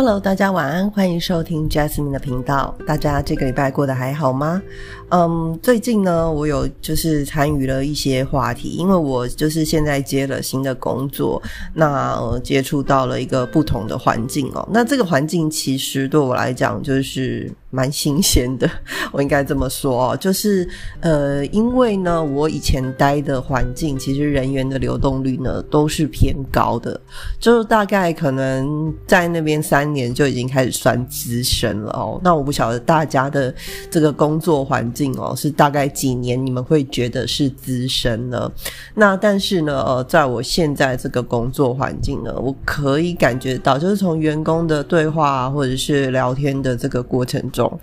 Hello，大家晚安，欢迎收听 Jasmine 的频道。大家这个礼拜过得还好吗？嗯，最近呢，我有就是参与了一些话题，因为我就是现在接了新的工作，那接触到了一个不同的环境哦。那这个环境其实对我来讲就是蛮新鲜的，我应该这么说哦，就是呃，因为呢，我以前待的环境其实人员的流动率呢都是偏高的，就是大概可能在那边三年就已经开始算资深了哦。那我不晓得大家的这个工作环境。哦，是大概几年你们会觉得是资深呢？那但是呢，呃，在我现在这个工作环境呢，我可以感觉到，就是从员工的对话或者是聊天的这个过程中，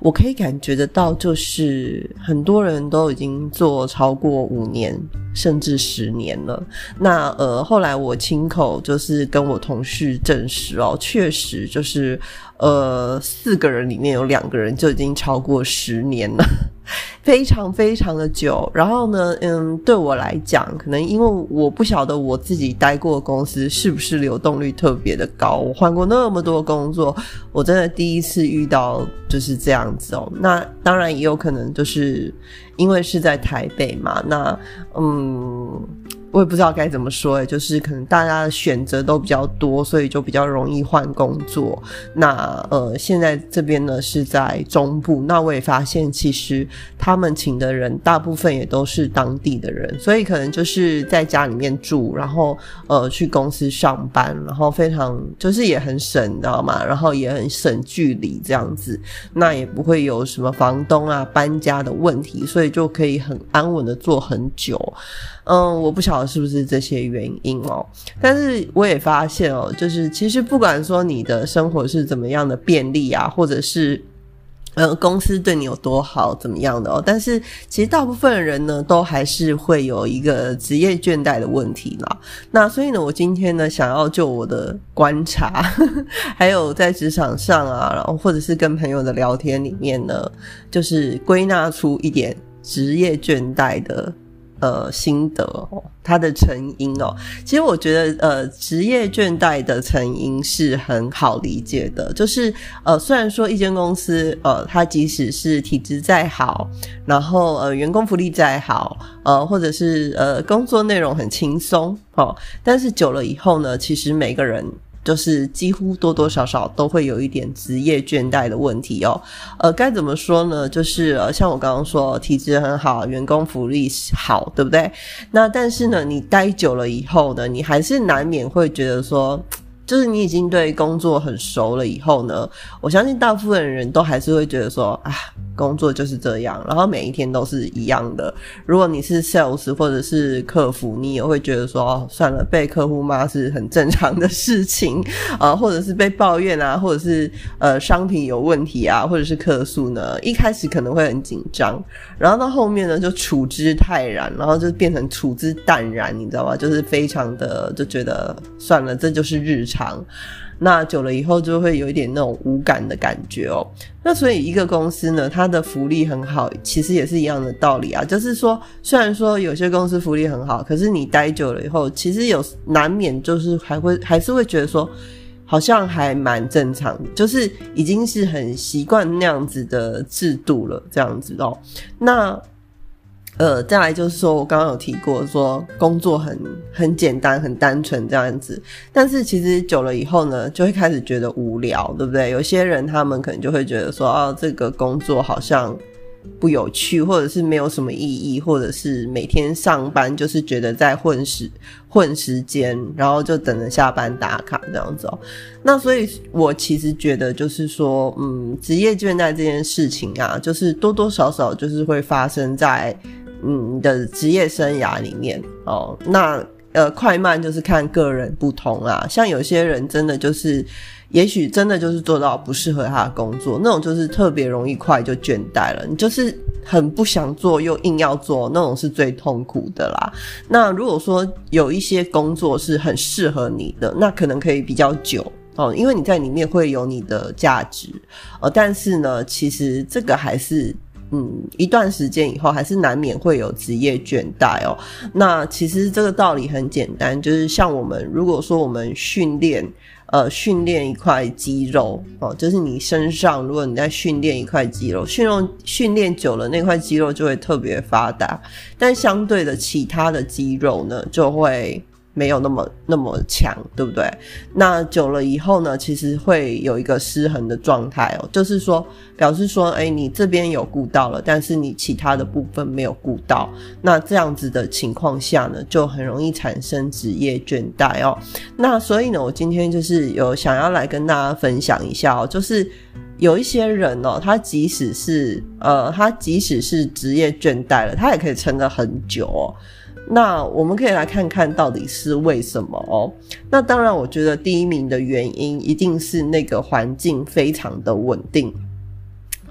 我可以感觉得到，就是很多人都已经做超过五年甚至十年了。那呃，后来我亲口就是跟我同事证实哦，确实就是。呃，四个人里面有两个人就已经超过十年了，非常非常的久。然后呢，嗯，对我来讲，可能因为我不晓得我自己待过公司是不是流动率特别的高，我换过那么多工作，我真的第一次遇到就是这样子哦。那当然也有可能就是因为是在台北嘛，那嗯。我也不知道该怎么说诶，就是可能大家的选择都比较多，所以就比较容易换工作。那呃，现在这边呢是在中部，那我也发现其实他们请的人大部分也都是当地的人，所以可能就是在家里面住，然后呃去公司上班，然后非常就是也很省，你知道吗？然后也很省距离这样子，那也不会有什么房东啊搬家的问题，所以就可以很安稳的做很久。嗯，我不晓是不是这些原因哦，但是我也发现哦，就是其实不管说你的生活是怎么样的便利啊，或者是呃公司对你有多好怎么样的哦，但是其实大部分人呢都还是会有一个职业倦怠的问题啦。那所以呢，我今天呢想要就我的观察，还有在职场上啊，然后或者是跟朋友的聊天里面呢，就是归纳出一点职业倦怠的。呃，心得哦，它的成因哦，其实我觉得呃，职业倦怠的成因是很好理解的，就是呃，虽然说一间公司呃，它即使是体制再好，然后呃，员工福利再好，呃，或者是呃，工作内容很轻松哦，但是久了以后呢，其实每个人。就是几乎多多少少都会有一点职业倦怠的问题哦。呃，该怎么说呢？就是呃，像我刚刚说，体质很好，员工福利好，对不对？那但是呢，你待久了以后呢，你还是难免会觉得说。就是你已经对工作很熟了以后呢，我相信大部分人都还是会觉得说啊，工作就是这样，然后每一天都是一样的。如果你是 sales 或者是客服，你也会觉得说哦，算了，被客户骂是很正常的事情啊，或者是被抱怨啊，或者是呃商品有问题啊，或者是客诉呢，一开始可能会很紧张，然后到后面呢就处之泰然，然后就变成处之淡然，你知道吗？就是非常的就觉得算了，这就是日常。那久了以后就会有一点那种无感的感觉哦。那所以一个公司呢，它的福利很好，其实也是一样的道理啊。就是说，虽然说有些公司福利很好，可是你待久了以后，其实有难免就是还会还是会觉得说，好像还蛮正常，就是已经是很习惯那样子的制度了，这样子哦。那。呃，再来就是说，我刚刚有提过，说工作很很简单、很单纯这样子，但是其实久了以后呢，就会开始觉得无聊，对不对？有些人他们可能就会觉得说，哦，这个工作好像不有趣，或者是没有什么意义，或者是每天上班就是觉得在混时混时间，然后就等着下班打卡这样子哦。那所以，我其实觉得就是说，嗯，职业倦怠这件事情啊，就是多多少少就是会发生在。嗯，你的职业生涯里面哦，那呃，快慢就是看个人不同啊。像有些人真的就是，也许真的就是做到不适合他的工作，那种就是特别容易快就倦怠了。你就是很不想做又硬要做，那种是最痛苦的啦。那如果说有一些工作是很适合你的，那可能可以比较久哦，因为你在里面会有你的价值。呃，但是呢，其实这个还是。嗯，一段时间以后还是难免会有职业倦怠哦。那其实这个道理很简单，就是像我们如果说我们训练呃训练一块肌肉哦，就是你身上如果你在训练一块肌肉，训练训练久了那块肌肉就会特别发达，但相对的其他的肌肉呢就会。没有那么那么强，对不对？那久了以后呢，其实会有一个失衡的状态哦，就是说表示说，哎，你这边有顾到了，但是你其他的部分没有顾到，那这样子的情况下呢，就很容易产生职业倦怠哦。那所以呢，我今天就是有想要来跟大家分享一下哦，就是有一些人哦，他即使是呃，他即使是职业倦怠了，他也可以撑得很久哦。那我们可以来看看到底是为什么哦。那当然，我觉得第一名的原因一定是那个环境非常的稳定，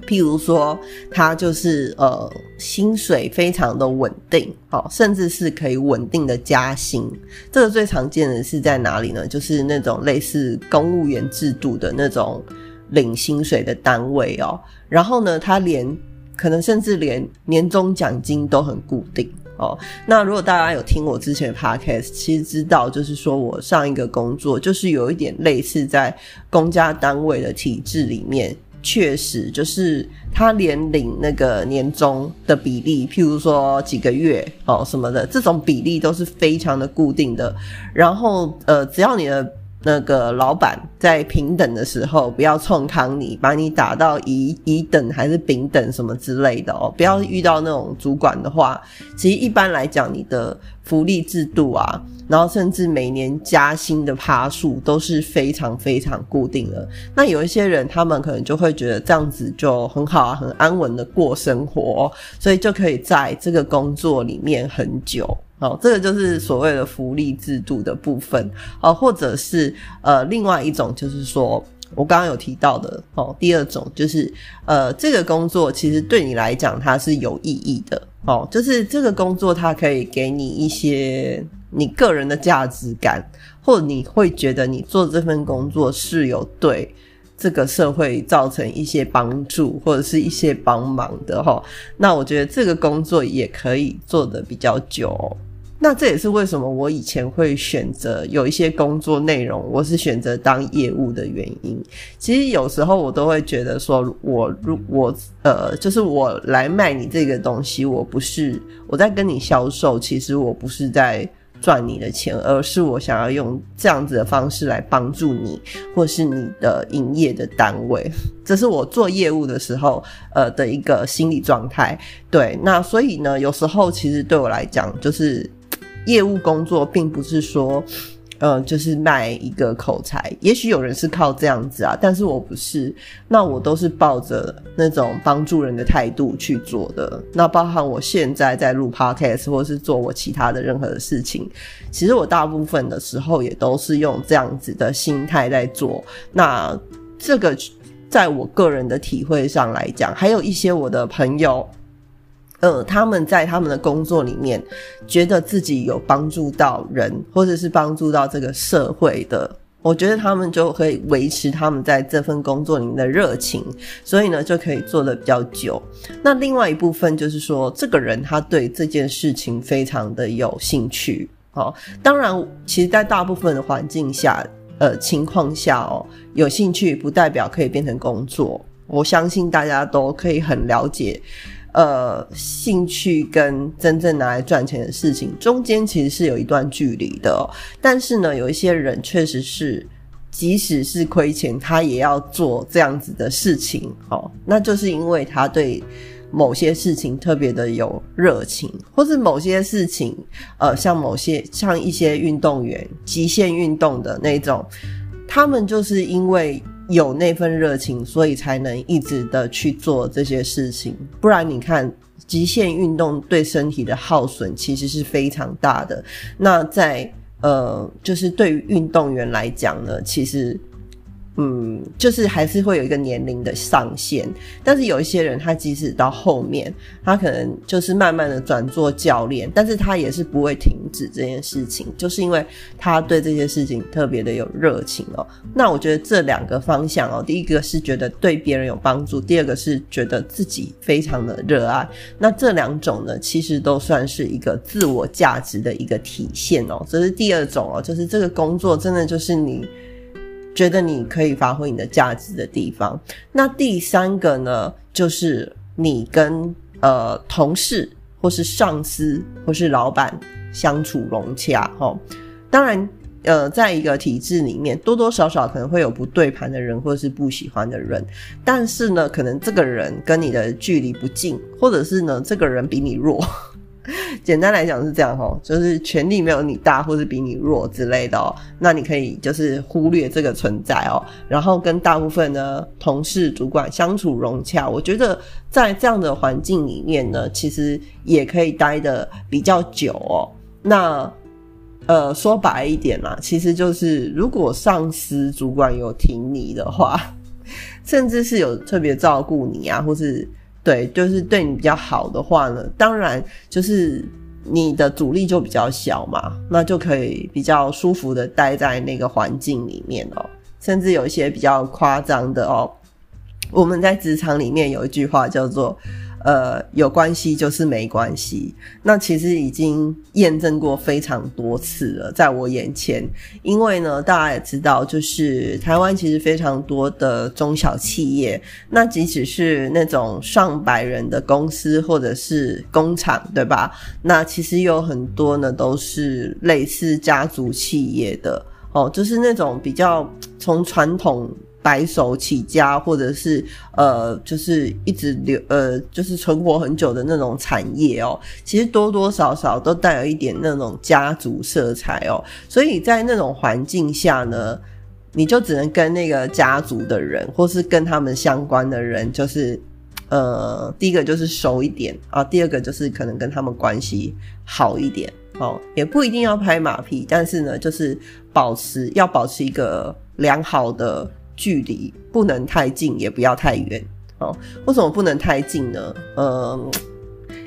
譬如说，他就是呃薪水非常的稳定，好，甚至是可以稳定的加薪。这个最常见的是在哪里呢？就是那种类似公务员制度的那种领薪水的单位哦。然后呢，他连可能甚至连年终奖金都很固定。哦，那如果大家有听我之前的 podcast，其实知道就是说我上一个工作就是有一点类似在公家单位的体制里面，确实就是他连领那个年终的比例，譬如说几个月哦什么的，这种比例都是非常的固定的。然后呃，只要你的。那个老板在平等的时候，不要冲康你，把你打到乙乙等还是丙等什么之类的哦。不要遇到那种主管的话，其实一般来讲，你的福利制度啊，然后甚至每年加薪的趴数都是非常非常固定的。那有一些人，他们可能就会觉得这样子就很好啊，很安稳的过生活，所以就可以在这个工作里面很久。哦，这个就是所谓的福利制度的部分，哦，或者是呃，另外一种就是说我刚刚有提到的哦，第二种就是呃，这个工作其实对你来讲它是有意义的，哦，就是这个工作它可以给你一些你个人的价值感，或你会觉得你做这份工作是有对这个社会造成一些帮助或者是一些帮忙的哈，那我觉得这个工作也可以做的比较久。那这也是为什么我以前会选择有一些工作内容，我是选择当业务的原因。其实有时候我都会觉得说，我如我呃，就是我来卖你这个东西，我不是我在跟你销售，其实我不是在赚你的钱，而是我想要用这样子的方式来帮助你，或是你的营业的单位。这是我做业务的时候呃的一个心理状态。对，那所以呢，有时候其实对我来讲就是。业务工作并不是说，呃，就是卖一个口才。也许有人是靠这样子啊，但是我不是。那我都是抱着那种帮助人的态度去做的。那包含我现在在录 podcast 或是做我其他的任何的事情，其实我大部分的时候也都是用这样子的心态在做。那这个在我个人的体会上来讲，还有一些我的朋友。呃，他们在他们的工作里面，觉得自己有帮助到人，或者是帮助到这个社会的，我觉得他们就可以维持他们在这份工作里面的热情，所以呢，就可以做的比较久。那另外一部分就是说，这个人他对这件事情非常的有兴趣。哦，当然，其实，在大部分的环境下，呃，情况下哦，有兴趣不代表可以变成工作。我相信大家都可以很了解。呃，兴趣跟真正拿来赚钱的事情中间其实是有一段距离的。但是呢，有一些人确实是，即使是亏钱，他也要做这样子的事情。哦，那就是因为他对某些事情特别的有热情，或是某些事情，呃，像某些像一些运动员，极限运动的那种，他们就是因为。有那份热情，所以才能一直的去做这些事情。不然，你看极限运动对身体的耗损其实是非常大的。那在呃，就是对于运动员来讲呢，其实。嗯，就是还是会有一个年龄的上限，但是有一些人，他即使到后面，他可能就是慢慢的转做教练，但是他也是不会停止这件事情，就是因为他对这些事情特别的有热情哦。那我觉得这两个方向哦，第一个是觉得对别人有帮助，第二个是觉得自己非常的热爱。那这两种呢，其实都算是一个自我价值的一个体现哦。这是第二种哦，就是这个工作真的就是你。觉得你可以发挥你的价值的地方。那第三个呢，就是你跟呃同事或是上司或是老板相处融洽哈。当然。呃，在一个体制里面，多多少少可能会有不对盘的人，或是不喜欢的人。但是呢，可能这个人跟你的距离不近，或者是呢，这个人比你弱。简单来讲是这样哦，就是权力没有你大，或是比你弱之类的哦。那你可以就是忽略这个存在哦，然后跟大部分的同事、主管相处融洽。我觉得在这样的环境里面呢，其实也可以待的比较久哦。那。呃，说白一点啦，其实就是如果上司主管有挺你的话，甚至是有特别照顾你啊，或是对，就是对你比较好的话呢，当然就是你的阻力就比较小嘛，那就可以比较舒服的待在那个环境里面哦。甚至有一些比较夸张的哦，我们在职场里面有一句话叫做。呃，有关系就是没关系。那其实已经验证过非常多次了，在我眼前。因为呢，大家也知道，就是台湾其实非常多的中小企业，那即使是那种上百人的公司或者是工厂，对吧？那其实有很多呢，都是类似家族企业的哦，就是那种比较从传统。白手起家，或者是呃，就是一直留呃，就是存活很久的那种产业哦，其实多多少少都带有一点那种家族色彩哦。所以在那种环境下呢，你就只能跟那个家族的人，或是跟他们相关的人，就是呃，第一个就是熟一点啊，第二个就是可能跟他们关系好一点哦，也不一定要拍马屁，但是呢，就是保持要保持一个良好的。距离不能太近，也不要太远哦。为什么不能太近呢？嗯，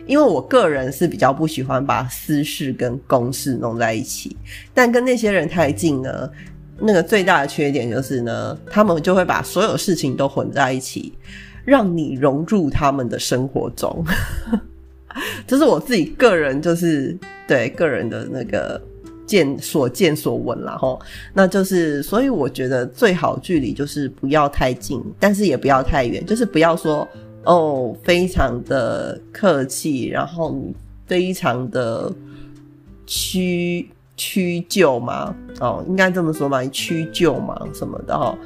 因为我个人是比较不喜欢把私事跟公事弄在一起。但跟那些人太近呢，那个最大的缺点就是呢，他们就会把所有事情都混在一起，让你融入他们的生活中。这是我自己个人，就是对个人的那个。见所见所闻了哈，那就是所以我觉得最好距离就是不要太近，但是也不要太远，就是不要说哦非常的客气，然后非常的屈屈就嘛，哦应该这么说嘛，屈就嘛什么的哈，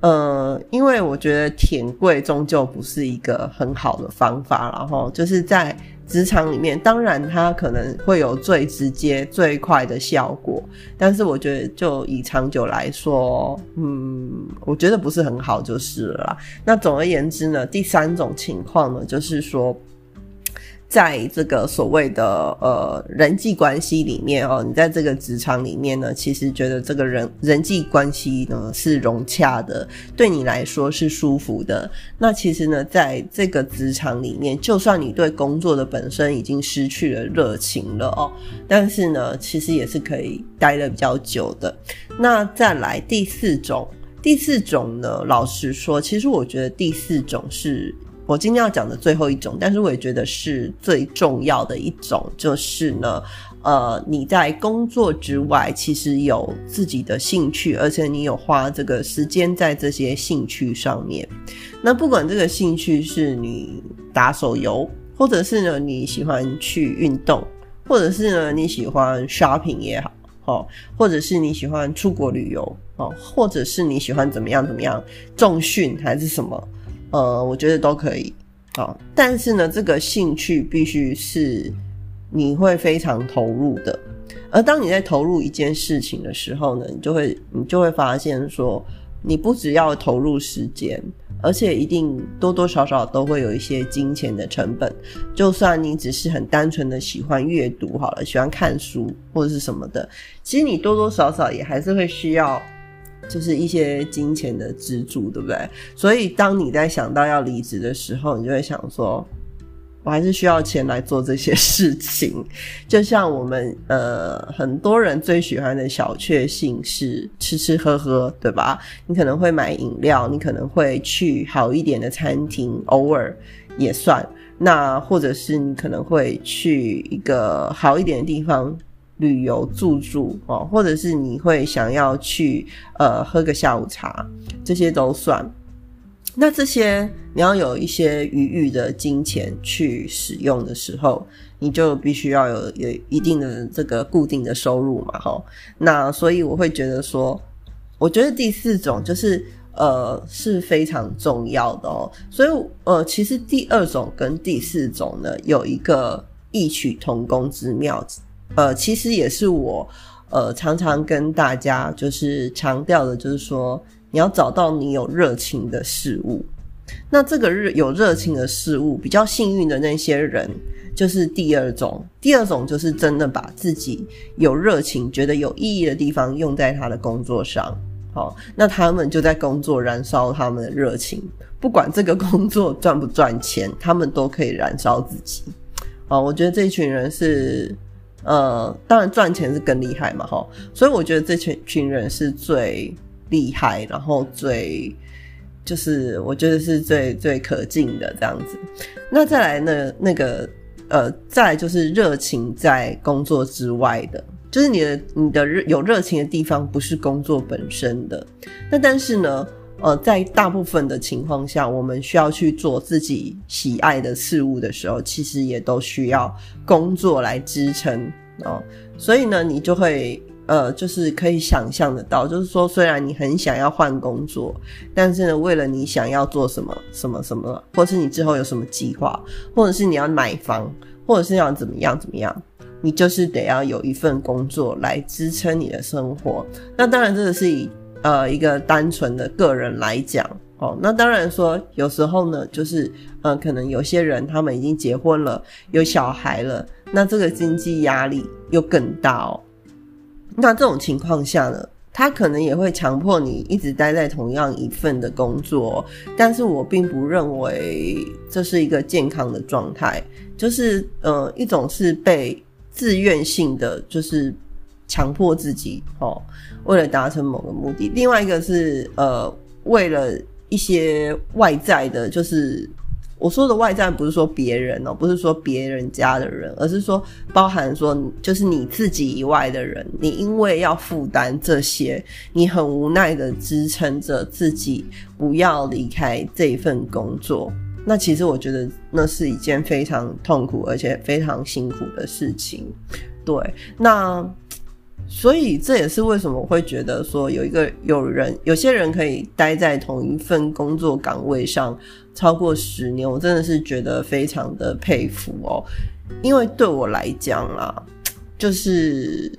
呃，因为我觉得舔贵终究不是一个很好的方法，然后就是在。职场里面，当然它可能会有最直接、最快的效果，但是我觉得就以长久来说，嗯，我觉得不是很好就是了。那总而言之呢，第三种情况呢，就是说。在这个所谓的呃人际关系里面哦，你在这个职场里面呢，其实觉得这个人人际关系呢是融洽的，对你来说是舒服的。那其实呢，在这个职场里面，就算你对工作的本身已经失去了热情了哦，但是呢，其实也是可以待的比较久的。那再来第四种，第四种呢，老实说，其实我觉得第四种是。我今天要讲的最后一种，但是我也觉得是最重要的一种，就是呢，呃，你在工作之外，其实有自己的兴趣，而且你有花这个时间在这些兴趣上面。那不管这个兴趣是你打手游，或者是呢你喜欢去运动，或者是呢你喜欢 shopping 也好，哦，或者是你喜欢出国旅游，哦，或者是你喜欢怎么样怎么样重训还是什么。呃，我觉得都可以，好，但是呢，这个兴趣必须是你会非常投入的。而当你在投入一件事情的时候呢，你就会你就会发现说，你不只要投入时间，而且一定多多少少都会有一些金钱的成本。就算你只是很单纯的喜欢阅读好了，喜欢看书或者是什么的，其实你多多少少也还是会需要。就是一些金钱的支柱，对不对？所以当你在想到要离职的时候，你就会想说，我还是需要钱来做这些 事情。就像我们呃很多人最喜欢的小确幸是吃吃喝喝，对吧？你可能会买饮料，你可能会去好一点的餐厅，偶尔也算。那或者是你可能会去一个好一点的地方。旅游住住哦，或者是你会想要去呃喝个下午茶，这些都算。那这些你要有一些余裕的金钱去使用的时候，你就必须要有有一定的这个固定的收入嘛，哈。那所以我会觉得说，我觉得第四种就是呃是非常重要的哦。所以呃，其实第二种跟第四种呢有一个异曲同工之妙，呃，其实也是我呃常常跟大家就是强调的，就是说。你要找到你有热情的事物，那这个热有热情的事物，比较幸运的那些人，就是第二种。第二种就是真的把自己有热情、觉得有意义的地方用在他的工作上。好，那他们就在工作燃烧他们的热情，不管这个工作赚不赚钱，他们都可以燃烧自己。哦，我觉得这群人是，呃，当然赚钱是更厉害嘛，哈。所以我觉得这群群人是最。厉害，然后最就是我觉得是最最可敬的这样子。那再来呢？那个呃，再来就是热情在工作之外的，就是你的你的热有热情的地方不是工作本身的。那但是呢，呃，在大部分的情况下，我们需要去做自己喜爱的事物的时候，其实也都需要工作来支撑哦。所以呢，你就会。呃，就是可以想象得到，就是说，虽然你很想要换工作，但是呢，为了你想要做什么什么什么，或是你之后有什么计划，或者是你要买房，或者是要怎么样怎么样，你就是得要有一份工作来支撑你的生活。那当然，这个是以呃一个单纯的个人来讲哦。那当然说，有时候呢，就是呃，可能有些人他们已经结婚了，有小孩了，那这个经济压力又更大哦。那这种情况下呢，他可能也会强迫你一直待在同样一份的工作，但是我并不认为这是一个健康的状态。就是呃，一种是被自愿性的，就是强迫自己哦，为了达成某个目的；另外一个是呃，为了一些外在的，就是。我说的外在不是说别人哦，不是说别人家的人，而是说包含说就是你自己以外的人，你因为要负担这些，你很无奈的支撑着自己不要离开这一份工作。那其实我觉得那是一件非常痛苦而且非常辛苦的事情。对，那。所以这也是为什么我会觉得说有一个有人有些人可以待在同一份工作岗位上超过十年，我真的是觉得非常的佩服哦。因为对我来讲啦，就是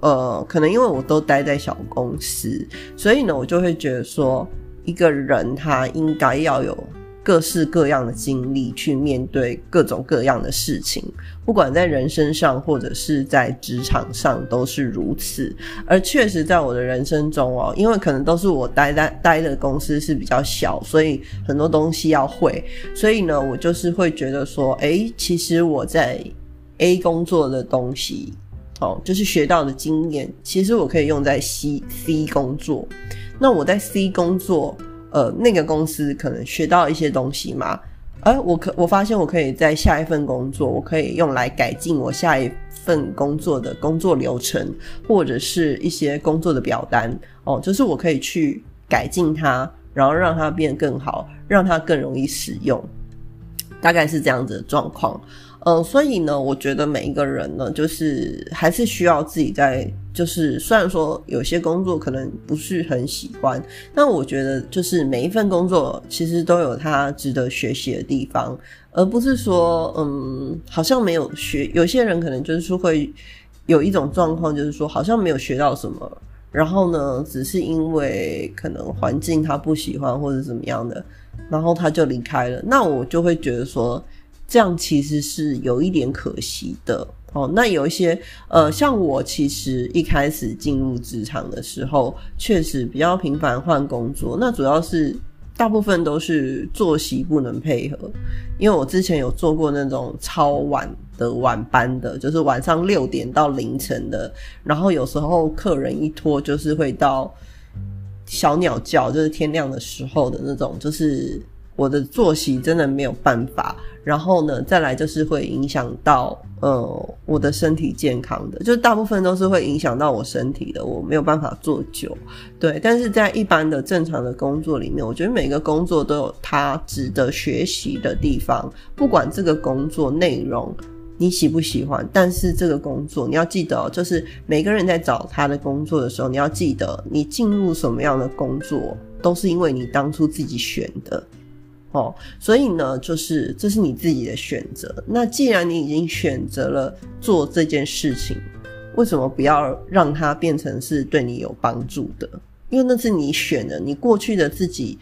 呃，可能因为我都待在小公司，所以呢，我就会觉得说一个人他应该要有。各式各样的经历去面对各种各样的事情，不管在人生上或者是在职场上都是如此。而确实在我的人生中哦，因为可能都是我待在待的公司是比较小，所以很多东西要会，所以呢，我就是会觉得说，哎，其实我在 A 工作的东西，哦，就是学到的经验，其实我可以用在 C C 工作。那我在 C 工作。呃，那个公司可能学到一些东西嘛，而我可我发现我可以在下一份工作，我可以用来改进我下一份工作的工作流程，或者是一些工作的表单。哦，就是我可以去改进它，然后让它变更好，让它更容易使用，大概是这样子的状况。嗯，所以呢，我觉得每一个人呢，就是还是需要自己在，就是虽然说有些工作可能不是很喜欢，但我觉得就是每一份工作其实都有它值得学习的地方，而不是说，嗯，好像没有学。有些人可能就是会有一种状况，就是说好像没有学到什么，然后呢，只是因为可能环境他不喜欢或者怎么样的，然后他就离开了。那我就会觉得说。这样其实是有一点可惜的哦。那有一些呃，像我其实一开始进入职场的时候，确实比较频繁换工作。那主要是大部分都是作息不能配合，因为我之前有做过那种超晚的晚班的，就是晚上六点到凌晨的，然后有时候客人一拖就是会到小鸟叫，就是天亮的时候的那种，就是。我的作息真的没有办法。然后呢，再来就是会影响到呃我的身体健康的，就大部分都是会影响到我身体的，我没有办法做久。对，但是在一般的正常的工作里面，我觉得每个工作都有它值得学习的地方，不管这个工作内容你喜不喜欢，但是这个工作你要记得，就是每个人在找他的工作的时候，你要记得你进入什么样的工作，都是因为你当初自己选的。哦，所以呢，就是这是你自己的选择。那既然你已经选择了做这件事情，为什么不要让它变成是对你有帮助的？因为那是你选的，你过去的自己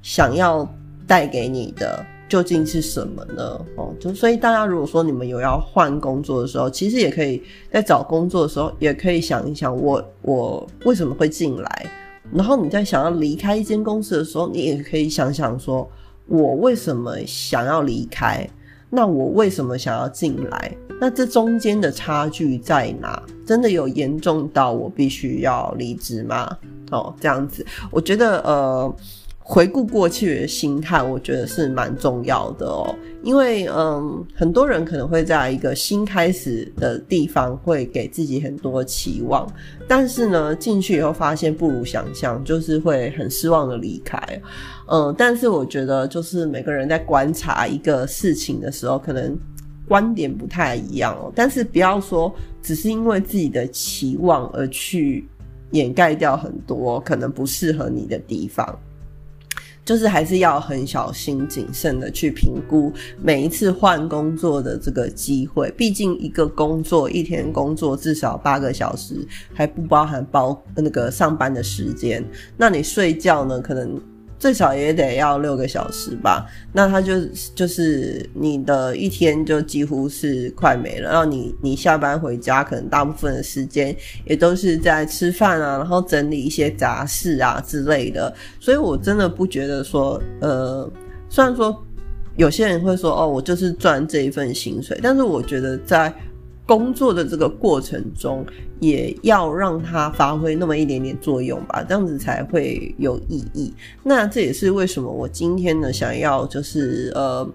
想要带给你的究竟是什么呢？哦，就所以大家如果说你们有要换工作的时候，其实也可以在找工作的时候，也可以想一想，我我为什么会进来？然后你在想要离开一间公司的时候，你也可以想想说。我为什么想要离开？那我为什么想要进来？那这中间的差距在哪？真的有严重到我必须要离职吗？哦，这样子，我觉得呃。回顾过去的心态，我觉得是蛮重要的哦。因为嗯，很多人可能会在一个新开始的地方，会给自己很多期望，但是呢，进去以后发现不如想象，就是会很失望的离开。嗯，但是我觉得，就是每个人在观察一个事情的时候，可能观点不太一样哦。但是不要说只是因为自己的期望而去掩盖掉很多可能不适合你的地方。就是还是要很小心谨慎的去评估每一次换工作的这个机会，毕竟一个工作一天工作至少八个小时，还不包含包那个上班的时间，那你睡觉呢？可能。最少也得要六个小时吧，那他就就是你的一天就几乎是快没了。然后你你下班回家，可能大部分的时间也都是在吃饭啊，然后整理一些杂事啊之类的。所以我真的不觉得说，呃，虽然说有些人会说哦，我就是赚这一份薪水，但是我觉得在。工作的这个过程中，也要让它发挥那么一点点作用吧，这样子才会有意义。那这也是为什么我今天呢，想要就是呃，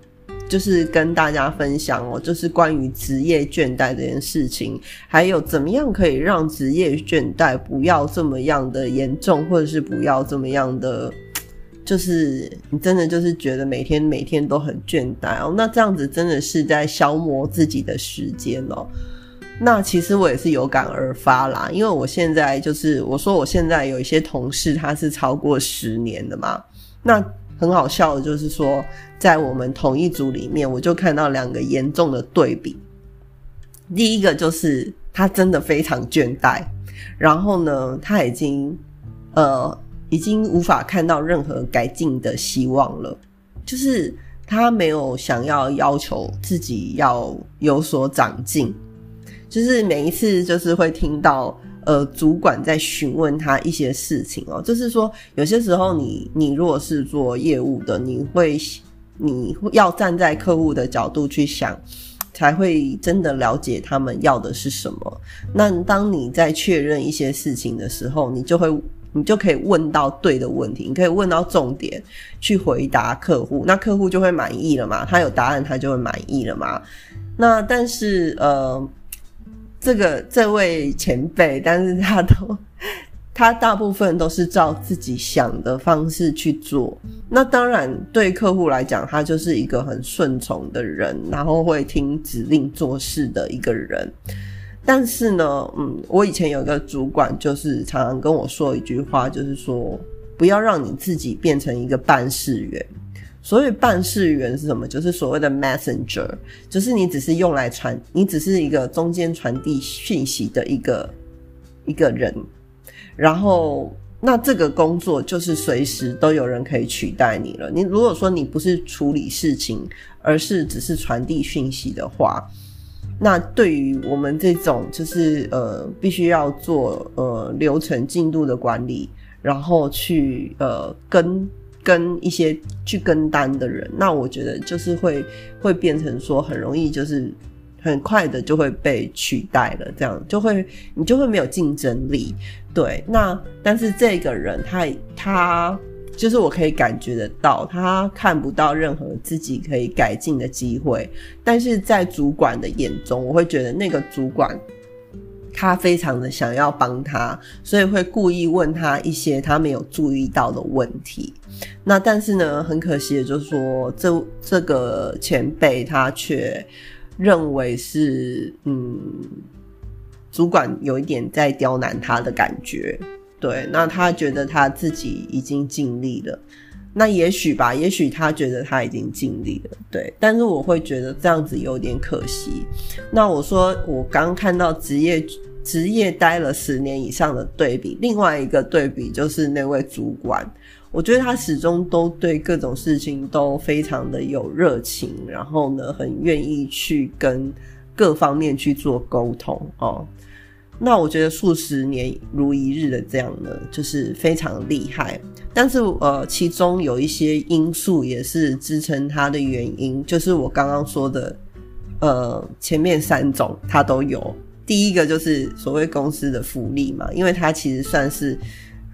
就是跟大家分享哦，就是关于职业倦怠这件事情，还有怎么样可以让职业倦怠不要这么样的严重，或者是不要这么样的。就是你真的就是觉得每天每天都很倦怠哦，那这样子真的是在消磨自己的时间哦。那其实我也是有感而发啦，因为我现在就是我说我现在有一些同事他是超过十年的嘛，那很好笑的就是说在我们同一组里面，我就看到两个严重的对比。第一个就是他真的非常倦怠，然后呢他已经呃。已经无法看到任何改进的希望了，就是他没有想要要求自己要有所长进，就是每一次就是会听到呃主管在询问他一些事情哦，就是说有些时候你你如果是做业务的，你会你要站在客户的角度去想，才会真的了解他们要的是什么。那当你在确认一些事情的时候，你就会。你就可以问到对的问题，你可以问到重点去回答客户，那客户就会满意了嘛？他有答案，他就会满意了嘛？那但是呃，这个这位前辈，但是他都 他大部分都是照自己想的方式去做。那当然对客户来讲，他就是一个很顺从的人，然后会听指令做事的一个人。但是呢，嗯，我以前有一个主管，就是常常跟我说一句话，就是说不要让你自己变成一个办事员。所谓办事员是什么？就是所谓的 messenger，就是你只是用来传，你只是一个中间传递讯息的一个一个人。然后，那这个工作就是随时都有人可以取代你了。你如果说你不是处理事情，而是只是传递讯息的话。那对于我们这种就是呃，必须要做呃流程进度的管理，然后去呃跟跟一些去跟单的人，那我觉得就是会会变成说很容易就是很快的就会被取代了，这样就会你就会没有竞争力。对，那但是这个人他他就是我可以感觉得到，他看不到任何自己可以改进的机会。但是在主管的眼中，我会觉得那个主管他非常的想要帮他，所以会故意问他一些他没有注意到的问题。那但是呢，很可惜的就是说，这这个前辈他却认为是嗯，主管有一点在刁难他的感觉。对，那他觉得他自己已经尽力了，那也许吧，也许他觉得他已经尽力了，对。但是我会觉得这样子有点可惜。那我说，我刚看到职业职业待了十年以上的对比，另外一个对比就是那位主管，我觉得他始终都对各种事情都非常的有热情，然后呢，很愿意去跟各方面去做沟通哦。那我觉得数十年如一日的这样呢，就是非常厉害。但是呃，其中有一些因素也是支撑它的原因，就是我刚刚说的，呃，前面三种它都有。第一个就是所谓公司的福利嘛，因为它其实算是。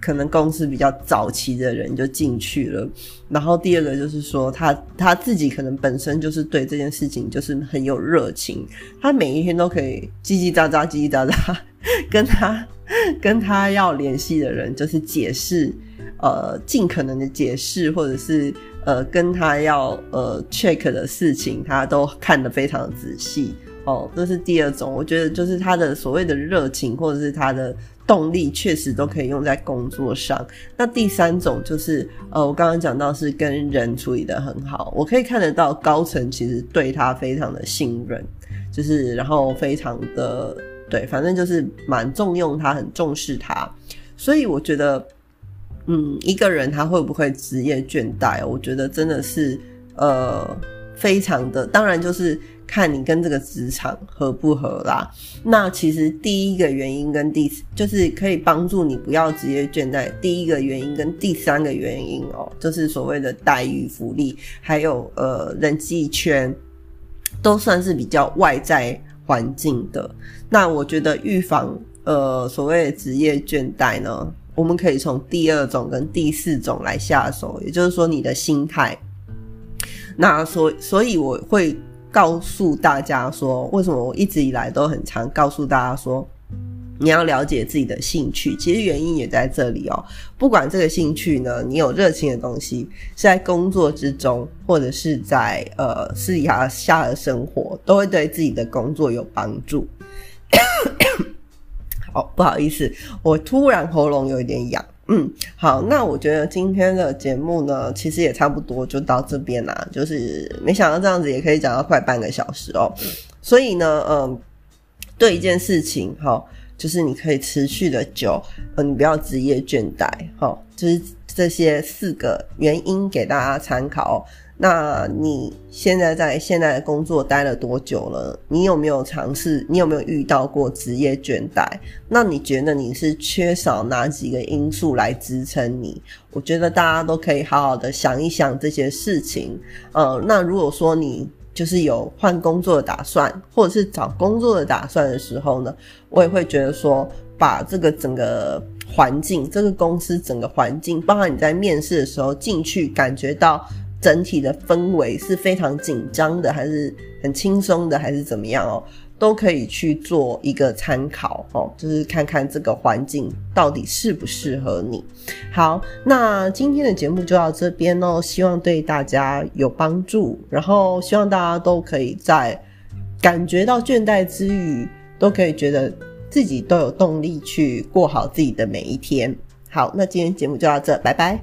可能公司比较早期的人就进去了，然后第二个就是说他他自己可能本身就是对这件事情就是很有热情，他每一天都可以叽叽喳喳叽叽喳喳 跟他跟他要联系的人就是解释，呃，尽可能的解释或者是呃跟他要呃 check 的事情，他都看得非常仔细哦，这是第二种，我觉得就是他的所谓的热情或者是他的。动力确实都可以用在工作上。那第三种就是，呃，我刚刚讲到是跟人处理的很好，我可以看得到高层其实对他非常的信任，就是然后非常的对，反正就是蛮重用他，很重视他。所以我觉得，嗯，一个人他会不会职业倦怠，我觉得真的是呃，非常的，当然就是。看你跟这个职场合不合啦。那其实第一个原因跟第就是可以帮助你不要职业倦怠。第一个原因跟第三个原因哦，就是所谓的待遇、福利，还有呃人际圈，都算是比较外在环境的。那我觉得预防呃所谓的职业倦怠呢，我们可以从第二种跟第四种来下手，也就是说你的心态。那所所以我会。告诉大家说，为什么我一直以来都很常告诉大家说，你要了解自己的兴趣。其实原因也在这里哦。不管这个兴趣呢，你有热情的东西，是在工作之中，或者是在呃私底下下的生活，都会对自己的工作有帮助。好，不好意思，我突然喉咙有一点痒。嗯，好，那我觉得今天的节目呢，其实也差不多就到这边啦。就是没想到这样子也可以讲到快半个小时哦。所以呢，嗯，对一件事情，哈，就是你可以持续的久，呃，你不要职业倦怠，哈，就是这些四个原因给大家参考。那你现在在现在的工作待了多久了？你有没有尝试？你有没有遇到过职业倦怠？那你觉得你是缺少哪几个因素来支撑你？我觉得大家都可以好好的想一想这些事情。呃，那如果说你就是有换工作的打算，或者是找工作的打算的时候呢，我也会觉得说，把这个整个环境，这个公司整个环境，包括你在面试的时候进去感觉到。整体的氛围是非常紧张的，还是很轻松的，还是怎么样哦？都可以去做一个参考哦，就是看看这个环境到底适不适合你。好，那今天的节目就到这边哦，希望对大家有帮助，然后希望大家都可以在感觉到倦怠之余，都可以觉得自己都有动力去过好自己的每一天。好，那今天节目就到这，拜拜。